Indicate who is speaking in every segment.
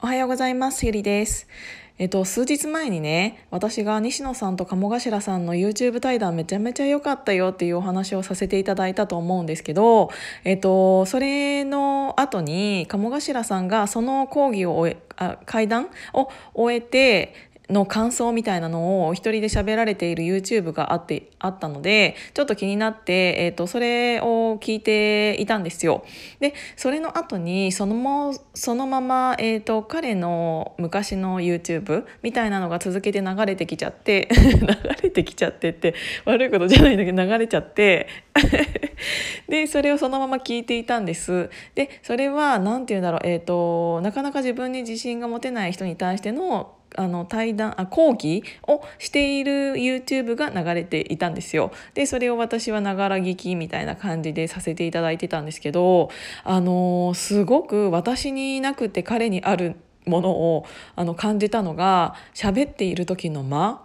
Speaker 1: おはようございます。ゆりです。えっと、数日前にね、私が西野さんと鴨頭さんの YouTube 対談めちゃめちゃ良かったよっていうお話をさせていただいたと思うんですけど、えっと、それの後に鴨頭さんがその講義を終え、あ、会談を終えて、の感想みたいなのを一人で喋られている YouTube があってあったのでちょっと気になって、えー、とそれを聞いていたんですよ。でそれの後にそのもそのまま、えー、と彼の昔の YouTube みたいなのが続けて流れてきちゃって 流れてきちゃってって悪いことじゃないんだけど流れちゃって でそれをそのまま聞いていたんです。でそれは何て言うんだろう、えー、となかなか自分に自信が持てない人に対してのあの対談あ講義をしている YouTube が流れていたんですよ。でそれを私はながら聞きみたいな感じでさせていただいてたんですけどあのすごく私になくて彼にあるものをあの感じたのが喋っている時の間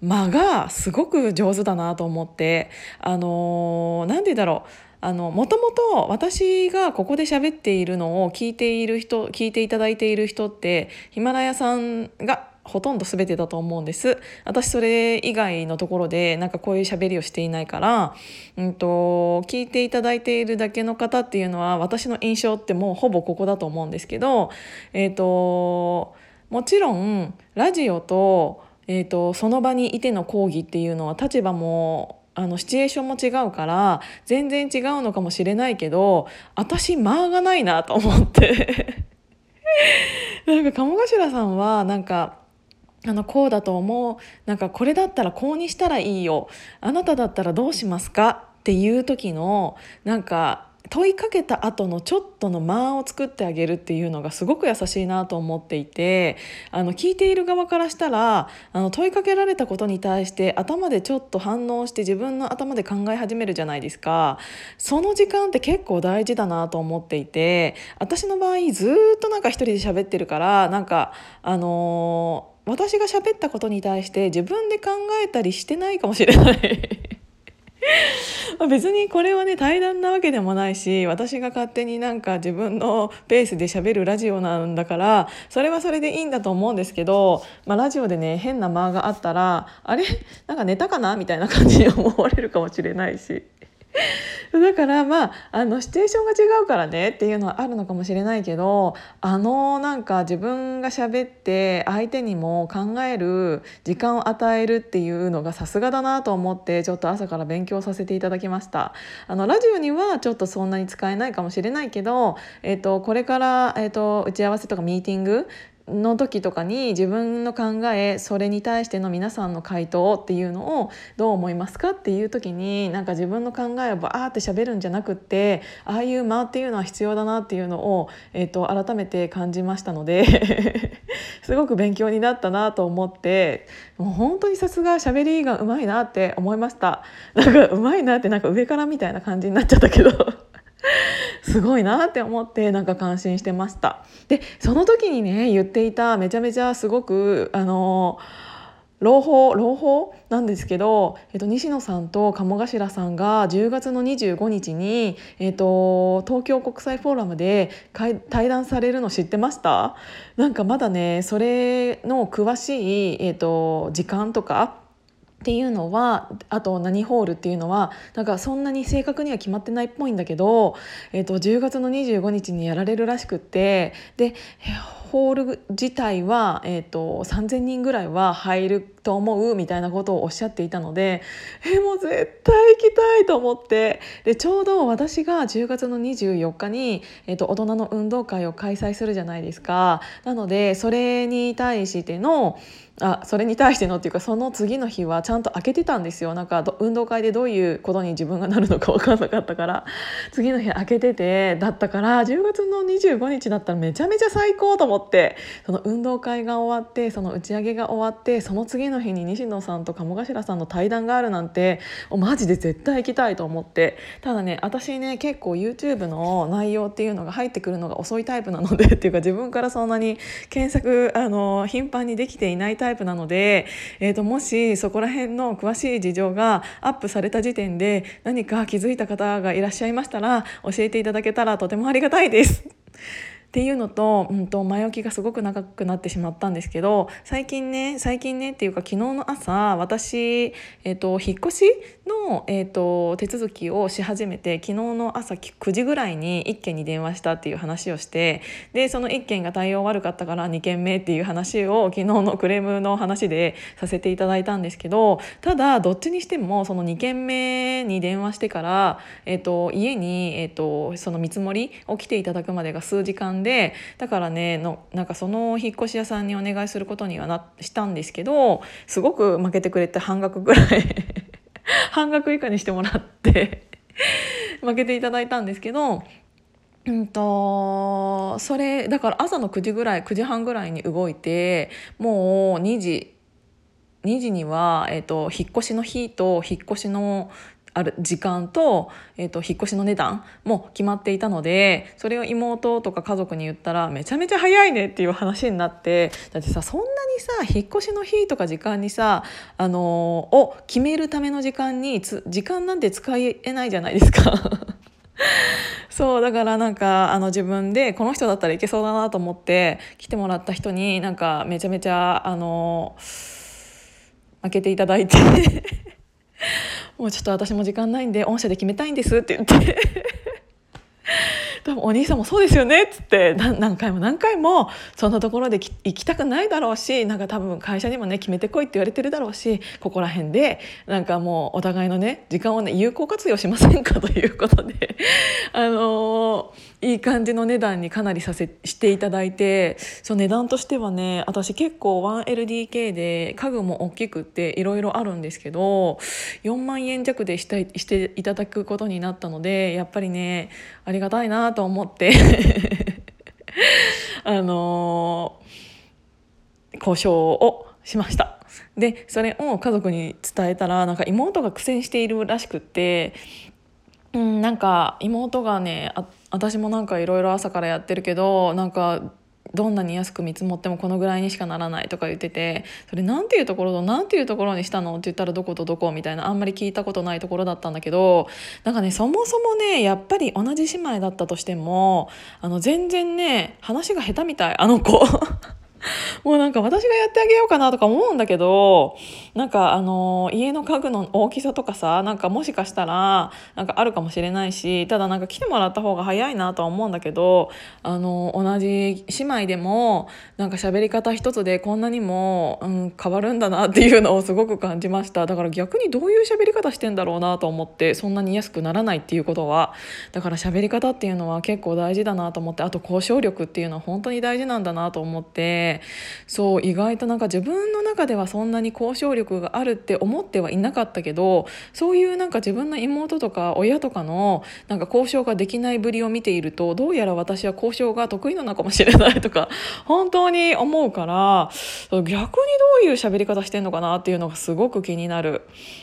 Speaker 1: 間がすごく上手だなと思ってあの何て言うんだろうあのもともと私がここで喋っているのを聞いている人聞いていただいている人ってヒマラヤさんがほとんど全てだと思うんです。私それ以外のところでなんかこういう喋りをしていないから、うんと、聞いていただいているだけの方っていうのは私の印象ってもうほぼここだと思うんですけど、えーと、もちろんラジオと,、えーとその場にいての講義っていうのは立場もあのシチュエーションも違うから全然違うのかもしれないけど私間がないなと思って。なんか鴨頭さんはなんかあのこうだと思う。なんかこれだったらこうにしたらいいよ。あなただったらどうしますか？っていう時のなんか問いかけた後のちょっとの間を作ってあげるっていうのがすごく優しいなと思っていてあの聞いている側からしたらあの問いかけられたことに対して頭でちょっと反応して自分の頭で考え始めるじゃないですか。その時間って結構大事だなと思っていて私の場合ずっとなんか一人で喋ってるからなんかあのー私が喋ったことに対して自分で考えたりしてないかもしれない。別にこれはね対談なわけでもないし私が勝手になんか自分のペースで喋るラジオなんだからそれはそれでいいんだと思うんですけど、まあ、ラジオでね変な間があったらあれ？なんか寝たかな？みたいな感じに思われるかもしれないし。だからまああのシチュエーションが違うからねっていうのはあるのかもしれないけどあのなんか自分が喋って相手にも考える時間を与えるっていうのがさすがだなと思ってちょっと朝から勉強させていただきました。あのラジオにはちょっとそんなに使えないかもしれないけど、えっと、これから、えっと、打ち合わせとかミーティングの時とかに自分の考えそれに対しての皆さんの回答っていうのをどう思いますかっていう時になんか自分の考えをバーって喋るんじゃなくってああいう間っていうのは必要だなっていうのを、えー、と改めて感じましたので すごく勉強になったなと思ってもう本当にさすが喋りがうまいなって思いましたなんかうまいなってなんか上からみたいな感じになっちゃったけど。すごいなって思ってなんか感心してました。でその時にね言っていためちゃめちゃすごくあの朗報朗報？なんですけど、えっと、西野さんと鴨頭さんが10月の25日に、えっと、東京国際フォーラムで対談されるの知ってました？なんかまだねそれの詳しい、えっと、時間とかっていうのはあと何ホールっていうのはなんかそんなに正確には決まってないっぽいんだけど、えー、と10月の25日にやられるらしくってでホール自体は、えーと、3,000人ぐらいは入ると思うみたいなことをおっしゃっていたのでえもう絶対行きたいと思って。でちょうど私が10月の24日に、えーと、大人の運動会を開催するじゃないですか。なのでそれに対してのあそれに対してのっていうかその次の日はちゃんと開けてたんですよ。なんか運動会でどういうことに自分がなるのか分かんなかったから。次の日開けててだったから10月の25日だったらめちゃめちゃ最高と思って。その運動会が終わってその打ち上げが終わってその次のの日に西野さんと鴨頭さんの対談があるなんてマジで絶対行きたいと思ってただね私ね結構 YouTube の内容っていうのが入ってくるのが遅いタイプなのでっていうか自分からそんなに検索あの頻繁にできていないタイプなので、えー、ともしそこら辺の詳しい事情がアップされた時点で何か気づいた方がいらっしゃいましたら教えていただけたらとてもありがたいです。っていうのと,、うん、と前置きがすごく長くなってしまったんですけど最近ね最近ねっていうか昨日の朝私、えーと、引っ越しのの、えーと、手続きをし始めて昨日の朝9時ぐらいに1件に電話したっていう話をしてでその1件が対応悪かったから2件目っていう話を昨日のクレームの話でさせていただいたんですけどただどっちにしてもその2件目に電話してから、えーと、家に、えー、とその見積もりを来ていただくまでが数時間でだからねのなんかその引っ越し屋さんにお願いすることにはなしたんですけどすごく負けてくれて半額ぐらい。半額以下にしてもらって 負けていただいたんですけどうんとそれだから朝の9時ぐらい9時半ぐらいに動いてもう2時2時には、えーと引っ越しの日と引っ越しのある時間と,、えーと、引っ越しの値段も決まっていたのでそれを妹とか家族に言ったらめちゃめちゃ早いねっていう話になってだってさそんなにさ引っ越しの日とか時間にさ、あのー、を決めるための時間に時間なんて使えないじゃないですか。そうだからなんかあの自分でこの人だったらいけそうだなと思って来てもらった人になんかめちゃめちゃあの負けていただいて もうちょっと私も時間ないんで御社で決めたいんですって言って。多分お兄さんもそうですよねっつって。何回も何回もそんなところで行きたくないだろうしなんか多分会社にもね決めてこいって言われてるだろうしここら辺でなんかもうお互いのね時間をね有効活用しませんかということで。あのーいい感じの値段にかなりさせしていただいてその値段としてはね私結構 1LDK で家具も大きくっていろいろあるんですけど4万円弱でしたしていただくことになったのでやっぱりねありがたいなと思って あのー、交渉をしました。でそれを家族に伝えたらなんか妹が苦戦しているらしくってうん、なんか妹がねあ私もなんかいろいろ朝からやってるけどなんかどんなに安く見積もってもこのぐらいにしかならないとか言っててそれなんていうところとなんていうところにしたのって言ったらどことどこみたいなあんまり聞いたことないところだったんだけどなんかねそもそもねやっぱり同じ姉妹だったとしてもあの全然ね話が下手みたいあの子。もうなんか私がやってあげようかなとか思うんだけどなんかあの家の家具の大きさとかさなんかもしかしたらなんかあるかもしれないしただなんか来てもらった方が早いなとは思うんだけどあの同じ姉妹でもなんか喋り方一つでこんなにも、うん、変わるんだなっていうのをすごく感じましただから逆にどういう喋り方してんだろうなと思ってそんなに安くならないっていうことはだから喋り方っていうのは結構大事だなと思ってあと交渉力っていうのは本当に大事なんだなと思って。そう意外となんか自分の中ではそんなに交渉力があるって思ってはいなかったけどそういうなんか自分の妹とか親とかのなんか交渉ができないぶりを見ているとどうやら私は交渉が得意なのかもしれないとか 本当に思うから逆にどういう喋り方してんのかなっていうのがすごく気になる。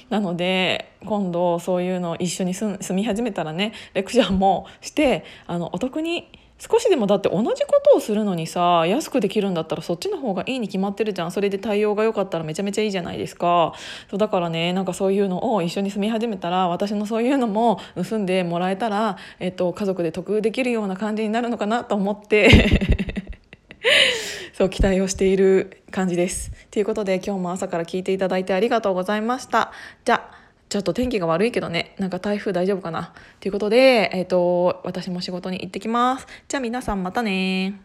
Speaker 1: なので今度そういうの一緒に住み始めたらねレクチャーもしてあのお得に少しでもだって同じことをするのにさ安くできるんだったらそっちの方がいいに決まってるじゃんそれで対応が良かったらめちゃめちゃいいじゃないですかそうだからねなんかそういうのを一緒に住み始めたら私のそういうのも盗んでもらえたら、えっと、家族で得できるような感じになるのかなと思って そう期待をしている感じです。ということで今日も朝から聞いていただいてありがとうございました。じゃあちょっと天気が悪いけどね、なんか台風大丈夫かな。ということで、えっ、ー、と、私も仕事に行ってきます。じゃあ皆さんまたね